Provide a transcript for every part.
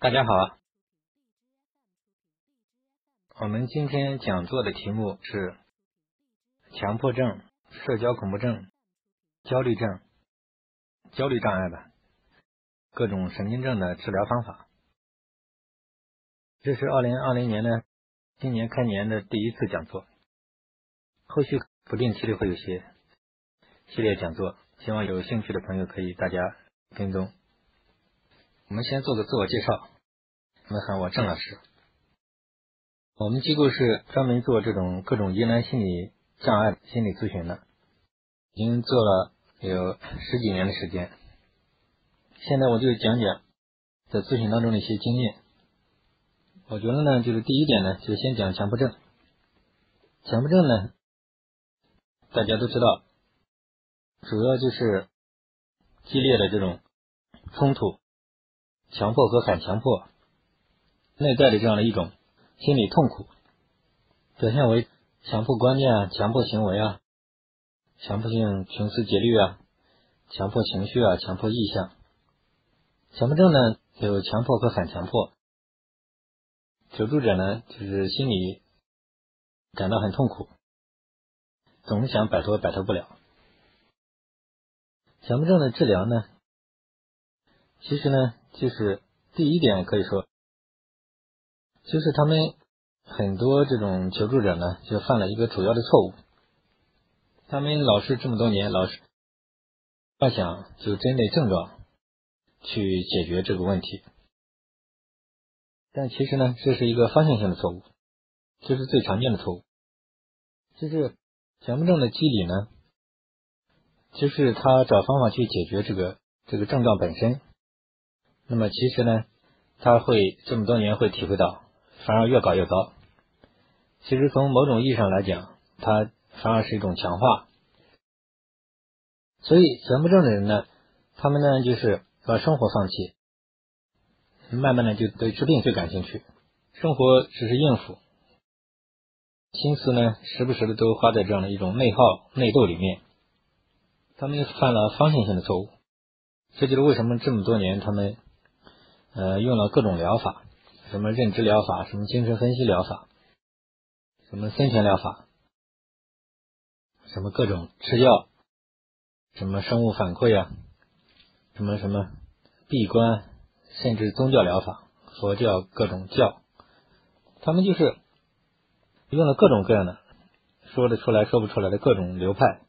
大家好，我们今天讲座的题目是强迫症、社交恐怖症、焦虑症、焦虑障碍吧，各种神经症的治疗方法。这是二零二零年的今年开年的第一次讲座，后续不定期的会有些系列讲座，希望有兴趣的朋友可以大家跟踪。我们先做个自我介绍，你们喊我郑老师。我们机构是专门做这种各种疑难心理障碍心理咨询的，已经做了有十几年的时间。现在我就讲讲在咨询当中的一些经验。我觉得呢，就是第一点呢，就先讲强迫症。强迫症呢，大家都知道，主要就是激烈的这种冲突。强迫和反强迫内在的这样的一种心理痛苦，表现为强迫观念啊、强迫行为啊、强迫性穷思竭虑啊、强迫情绪啊、强迫意向。强迫症呢有强迫和反强迫，求助者呢就是心里感到很痛苦，总是想摆脱，摆脱不了。强迫症的治疗呢，其实呢。就是第一点，可以说，就是他们很多这种求助者呢，就犯了一个主要的错误。他们老是这么多年，老是幻想就针对症状去解决这个问题，但其实呢，这是一个方向性的错误，这是最常见的错误。就是强迫症的机理呢，就是他找方法去解决这个这个症状本身。那么其实呢，他会这么多年会体会到，反而越搞越糟。其实从某种意义上来讲，它反而是一种强化。所以强迫症的人呢，他们呢就是把生活放弃，慢慢的就对治病最感兴趣，生活只是应付，心思呢时不时的都花在这样的一种内耗内斗里面。他们犯了方向性的错误，这就是为什么这么多年他们。呃，用了各种疗法，什么认知疗法，什么精神分析疗法，什么森田疗法，什么各种吃药，什么生物反馈啊，什么什么闭关，甚至宗教疗法，佛教各种教，他们就是用了各种各样的说得出来说不出来的各种流派，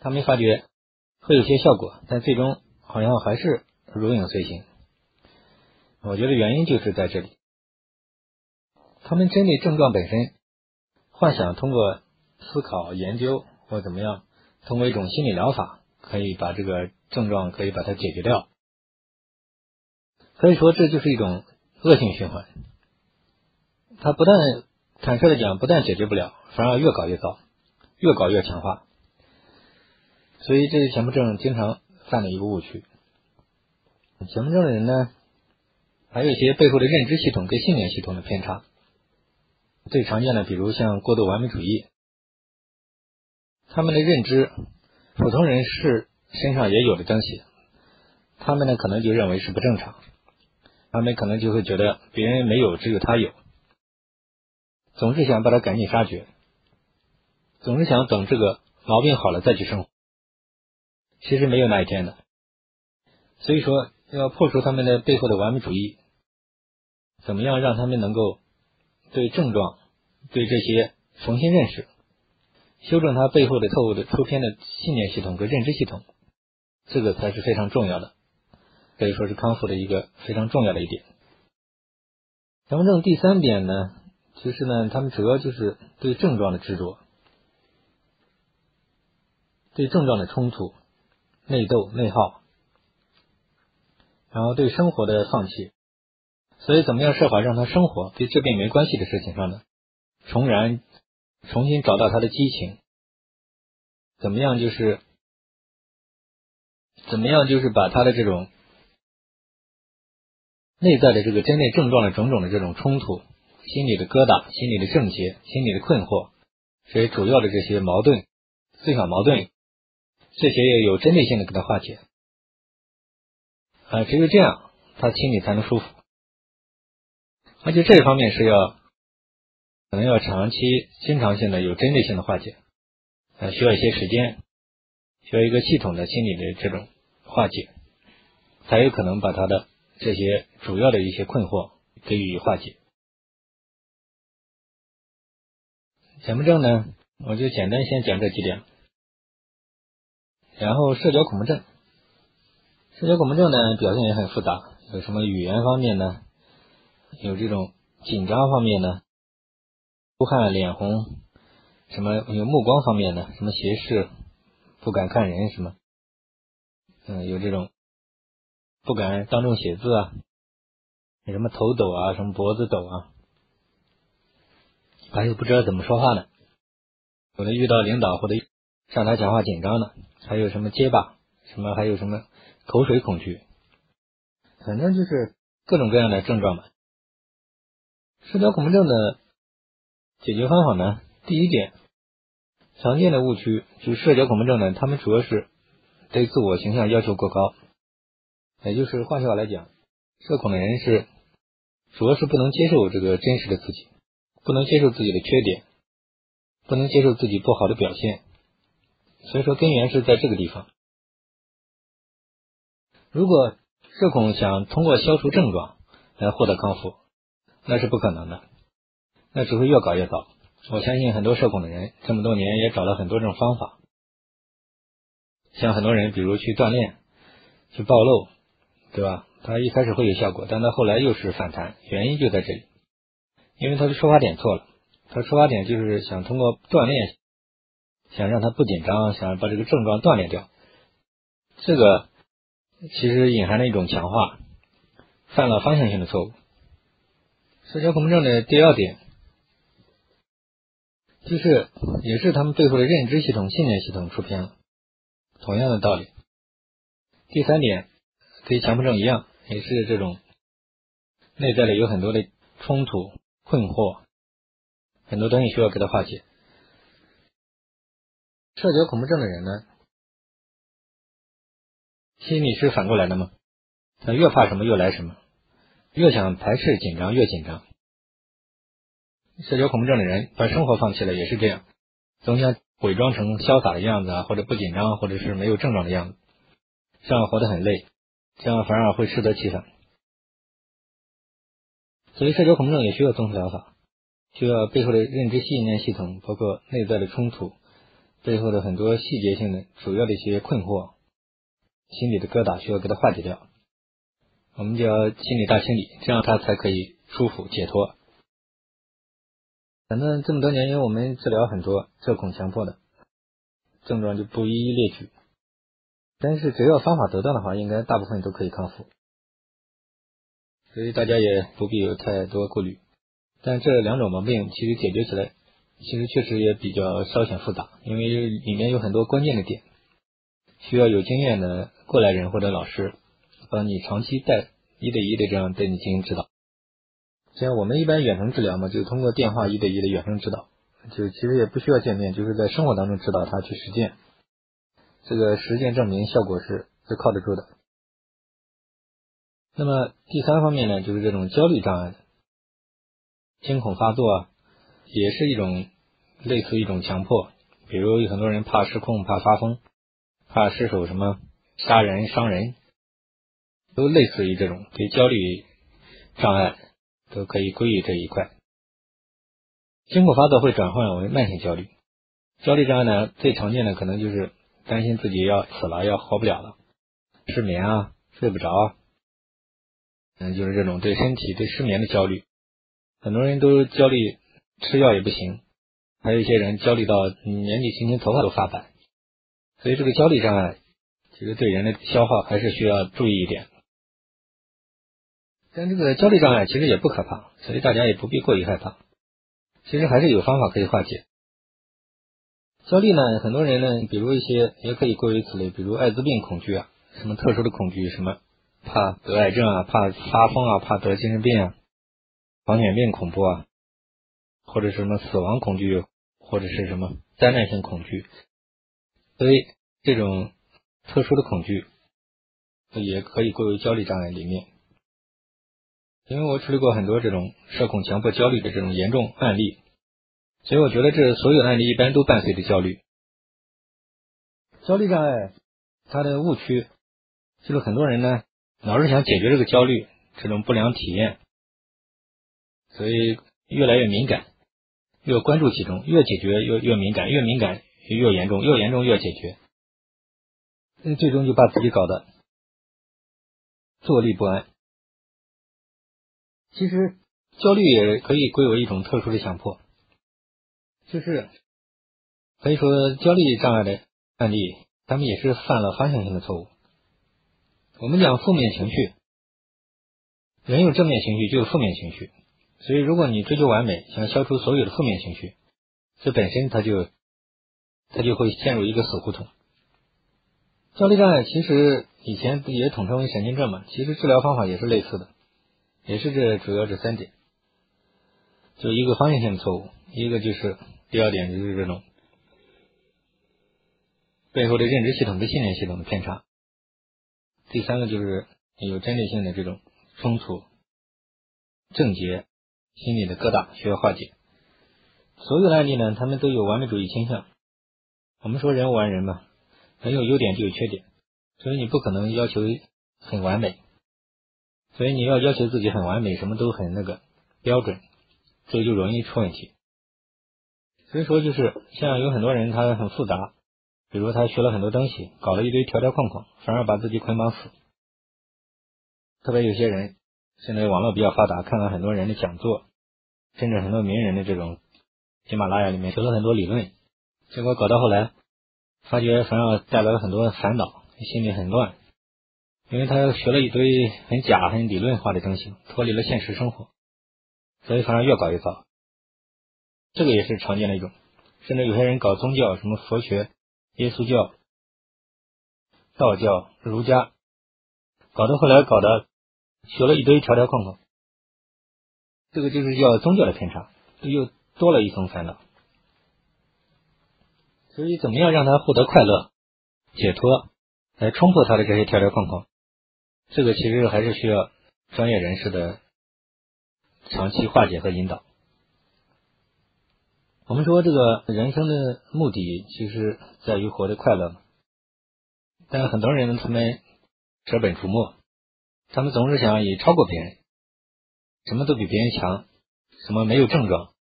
他们发觉会有些效果，但最终好像还是如影随形。我觉得原因就是在这里，他们针对症状本身，幻想通过思考、研究或怎么样，通过一种心理疗法，可以把这个症状可以把它解决掉。所以说，这就是一种恶性循环。它不但坦率的讲，不但解决不了，反而越搞越糟，越搞越强化。所以，这是强迫症经常犯的一个误区。强迫症的人呢？还有一些背后的认知系统跟信念系统的偏差，最常见的，比如像过度完美主义，他们的认知，普通人是身上也有的东西，他们呢可能就认为是不正常，他们可能就会觉得别人没有，只有他有，总是想把他赶尽杀绝，总是想等这个毛病好了再去生活，其实没有那一天的，所以说要破除他们的背后的完美主义。怎么样让他们能够对症状、对这些重新认识，修正他背后的错误的出偏的信念系统和认知系统，这个才是非常重要的，可以说是康复的一个非常重要的一点。强迫症第三点呢，其实呢，他们主要就是对症状的执着，对症状的冲突、内斗、内耗，然后对生活的放弃。所以，怎么样设法让他生活对治病没关系的事情上呢？重燃、重新找到他的激情。怎么样？就是怎么样？就是把他的这种内在的这个针对症状的种种的这种冲突、心理的疙瘩、心理的症结、心理的困惑，这些主要的这些矛盾、思想矛盾，这些要有针对性的给他化解。啊，只有这样，他心里才能舒服。而且这一方面是要可能要长期、经常性的、有针对性的化解，呃，需要一些时间，需要一个系统的心理的这种化解，才有可能把他的这些主要的一些困惑给予化解。强迫症呢，我就简单先讲这几点，然后社交恐怖症，社交恐怖症呢表现也很复杂，有什么语言方面呢？有这种紧张方面呢，出汗、脸红，什么有目光方面的，什么斜视，不敢看人，什么，嗯，有这种不敢当众写字啊，什么头抖啊，什么脖子抖啊，还有不知道怎么说话的，有的遇到领导或者上台讲话紧张的，还有什么结巴，什么还有什么口水恐惧，反正就是各种各样的症状吧。社交恐怖症的解决方法呢？第一点，常见的误区就是社交恐怖症呢，他们主要是对自我形象要求过高，也就是换句话来讲，社恐的人是主要是不能接受这个真实的自己，不能接受自己的缺点，不能接受自己不好的表现，所以说根源是在这个地方。如果社恐想通过消除症状来获得康复。那是不可能的，那只会越搞越糟。我相信很多社恐的人这么多年也找了很多这种方法，像很多人比如去锻炼、去暴露，对吧？他一开始会有效果，但他后来又是反弹，原因就在这里，因为他的出发点错了。他出发点就是想通过锻炼，想让他不紧张，想把这个症状锻炼掉。这个其实隐含了一种强化，犯了方向性的错误。社交恐怖症的第二点，就是也是他们背后的认知系统、信念系统出偏了，同样的道理。第三点，跟强迫症一样，也是这种内在的有很多的冲突、困惑，很多东西需要给他化解。社交恐怖症的人呢，心理是反过来的吗？他越怕什么越来什么。越想排斥紧张，越紧张。社交恐怖症的人把生活放弃了，也是这样，总想伪装成潇洒的样子啊，或者不紧张，或者是没有症状的样子，这样活得很累，这样反而会适得其反。所以，社交恐怖症也需要综合疗法，需要背后的认知信念系统，包括内在的冲突，背后的很多细节性的主要的一些困惑、心理的疙瘩，需要给它化解掉。我们叫心理大清理，这样他才可以舒服解脱。反正这么多年，因为我们治疗很多社恐、强迫的症状，就不一一列举。但是只要方法得当的话，应该大部分都可以康复。所以大家也不必有太多顾虑。但这两种毛病其实解决起来，其实确实也比较稍显复杂，因为里面有很多关键的点，需要有经验的过来人或者老师。帮你长期带一对一的这样对你进行指导，像我们一般远程治疗嘛，就通过电话一对一的远程指导，就其实也不需要见面，就是在生活当中指导他去实践，这个实践证明效果是是靠得住的。那么第三方面呢，就是这种焦虑障碍，惊恐发作啊，也是一种类似一种强迫，比如有很多人怕失控、怕发疯、怕失手什么杀人伤人。都类似于这种对焦虑障碍，都可以归于这一块。经过发作会转换为慢性焦虑，焦虑障碍呢最常见的可能就是担心自己要死了，要活不了了，失眠啊，睡不着，嗯，就是这种对身体对失眠的焦虑。很多人都焦虑，吃药也不行，还有一些人焦虑到年纪轻轻头发都发白，所以这个焦虑障碍其实对人的消耗还是需要注意一点。但这个焦虑障碍其实也不可怕，所以大家也不必过于害怕。其实还是有方法可以化解。焦虑呢，很多人呢，比如一些也可以归为此类，比如艾滋病恐惧啊，什么特殊的恐惧，什么怕得癌症啊，怕发疯啊，怕得精神病啊，狂犬病恐怖啊，或者什么死亡恐惧，或者是什么灾难性恐惧，所以这种特殊的恐惧也可以归为焦虑障碍里面。因为我处理过很多这种社恐、强迫、焦虑的这种严重案例，所以我觉得这所有案例一般都伴随着焦虑。焦虑障碍它的误区就是很多人呢老是想解决这个焦虑这种不良体验，所以越来越敏感，越关注其中，越解决越越敏感，越敏感越严重，越严重越解决，最终就把自己搞得坐立不安。其实焦虑也可以归为一种特殊的强迫，就是可以说焦虑障碍的案例，他们也是犯了方向性的错误。我们讲负面情绪，人有正面情绪就有负面情绪，所以如果你追求完美，想消除所有的负面情绪，这本身它就它就会陷入一个死胡同。焦虑障碍其实以前也统称为神经症嘛，其实治疗方法也是类似的。也是这主要这三点，就一个方向性的错误，一个就是第二点就是这种背后的认知系统跟信念系统的偏差，第三个就是有针对性的这种冲突症结，心理的疙瘩需要化解。所有的案例呢，他们都有完美主义倾向。我们说人无完人嘛，人有优点就有缺点，所以你不可能要求很完美。所以你要要求自己很完美，什么都很那个标准，所以就容易出问题。所以说，就是像有很多人他很复杂，比如他学了很多东西，搞了一堆条条框框，反而把自己捆绑死。特别有些人现在网络比较发达，看了很多人的讲座，甚至很多名人的这种喜马拉雅里面学了很多理论，结果搞到后来，发觉反而带来了很多烦恼，心里很乱。因为他学了一堆很假、很理论化的东西，脱离了现实生活，所以反而越搞越糟。这个也是常见的一种，甚至有些人搞宗教，什么佛学、耶稣教、道教、儒家，搞到后来搞的学了一堆条条框框，这个就是叫宗教的偏差，又多了一层烦恼。所以，怎么样让他获得快乐、解脱，来冲破他的这些条条框框？这个其实还是需要专业人士的长期化解和引导。我们说这个人生的目的其实在于活得快乐，但很多人他们舍本逐末，他们总是想以超过别人，什么都比别人强，什么没有症状，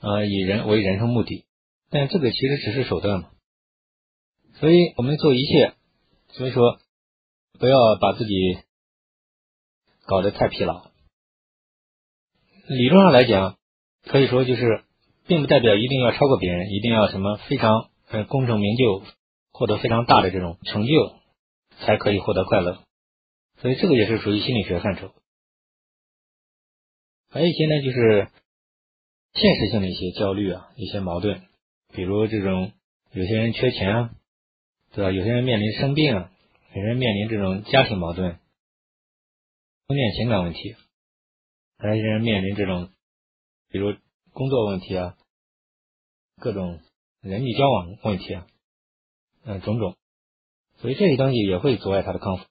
呃，以人为人生目的，但这个其实只是手段嘛。所以我们做一切，所以说。不要把自己搞得太疲劳。理论上来讲，可以说就是，并不代表一定要超过别人，一定要什么非常呃功成名就，获得非常大的这种成就，才可以获得快乐。所以这个也是属于心理学范畴。还有一些呢，就是现实性的一些焦虑啊，一些矛盾，比如这种有些人缺钱啊，对吧？有些人面临生病啊。有人面临这种家庭矛盾、婚恋情感问题，还有一些人面临这种，比如工作问题啊，各种人际交往问题啊，嗯，种种，所以这些东西也会阻碍他的康复。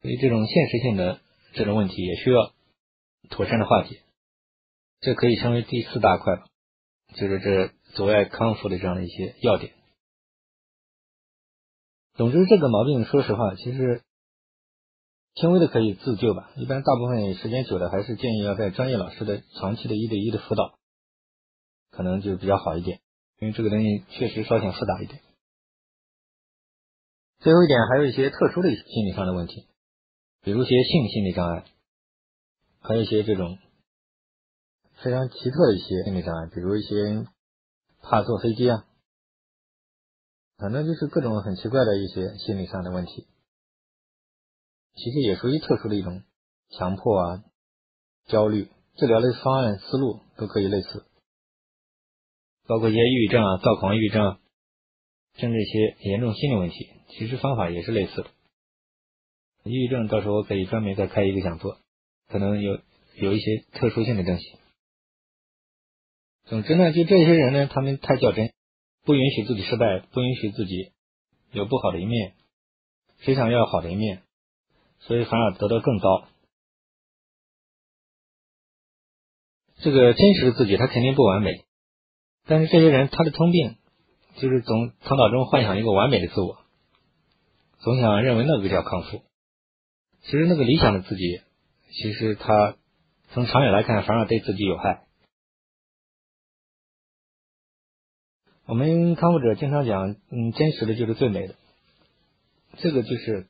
所以这种现实性的这种问题也需要妥善的化解。这可以称为第四大块吧，就是这阻碍康复的这样的一些要点。总之，这个毛病，说实话，其实轻微的可以自救吧。一般大部分时间久了，还是建议要在专业老师的长期的一对一的辅导，可能就比较好一点。因为这个东西确实稍显复杂一点。最后一点，还有一些特殊的心理上的问题，比如一些性心理障碍，还有一些这种非常奇特的一些心理障碍，比如一些怕坐飞机啊。反正就是各种很奇怪的一些心理上的问题，其实也属于特殊的一种强迫啊、焦虑，治疗的方案思路都可以类似，包括一些抑郁症啊、躁狂抑郁症，甚至一些严重心理问题，其实方法也是类似的。抑郁症到时候可以专门再开一个讲座，可能有有一些特殊性的东西。总之呢，就这些人呢，他们太较真。不允许自己失败，不允许自己有不好的一面，谁想要好的一面，所以反而得到更高。这个真实的自己，他肯定不完美。但是这些人他的通病就是总头脑中幻想一个完美的自我，总想认为那个叫康复。其实那个理想的自己，其实他从长远来看反而对自己有害。我们康复者经常讲，嗯，真实的就是最美的。这个就是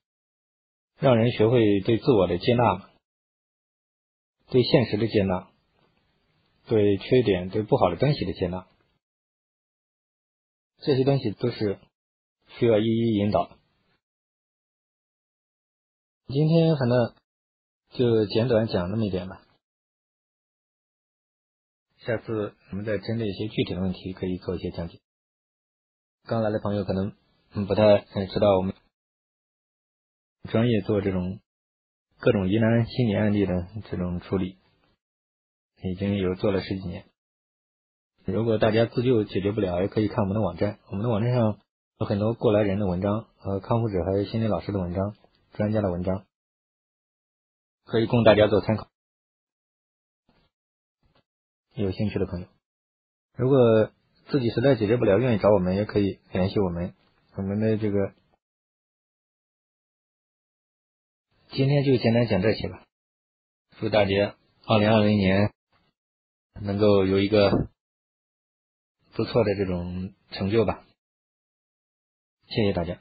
让人学会对自我的接纳嘛，对现实的接纳，对缺点、对不好的东西的接纳，这些东西都是需要一一引导。今天反正就简短讲那么一点吧，下次我们再针对一些具体的问题可以做一些讲解。刚来的朋友可能不太知道我们专业做这种各种疑难心理案例的这种处理，已经有做了十几年。如果大家自救解决不了，也可以看我们的网站，我们的网站上有很多过来人的文章和康复者还有心理老师的文章、专家的文章，可以供大家做参考。有兴趣的朋友，如果。自己实在解决不了，愿意找我们也可以联系我们。我们的这个今天就简单讲这些吧。祝大家二零二零年能够有一个不错的这种成就吧。谢谢大家。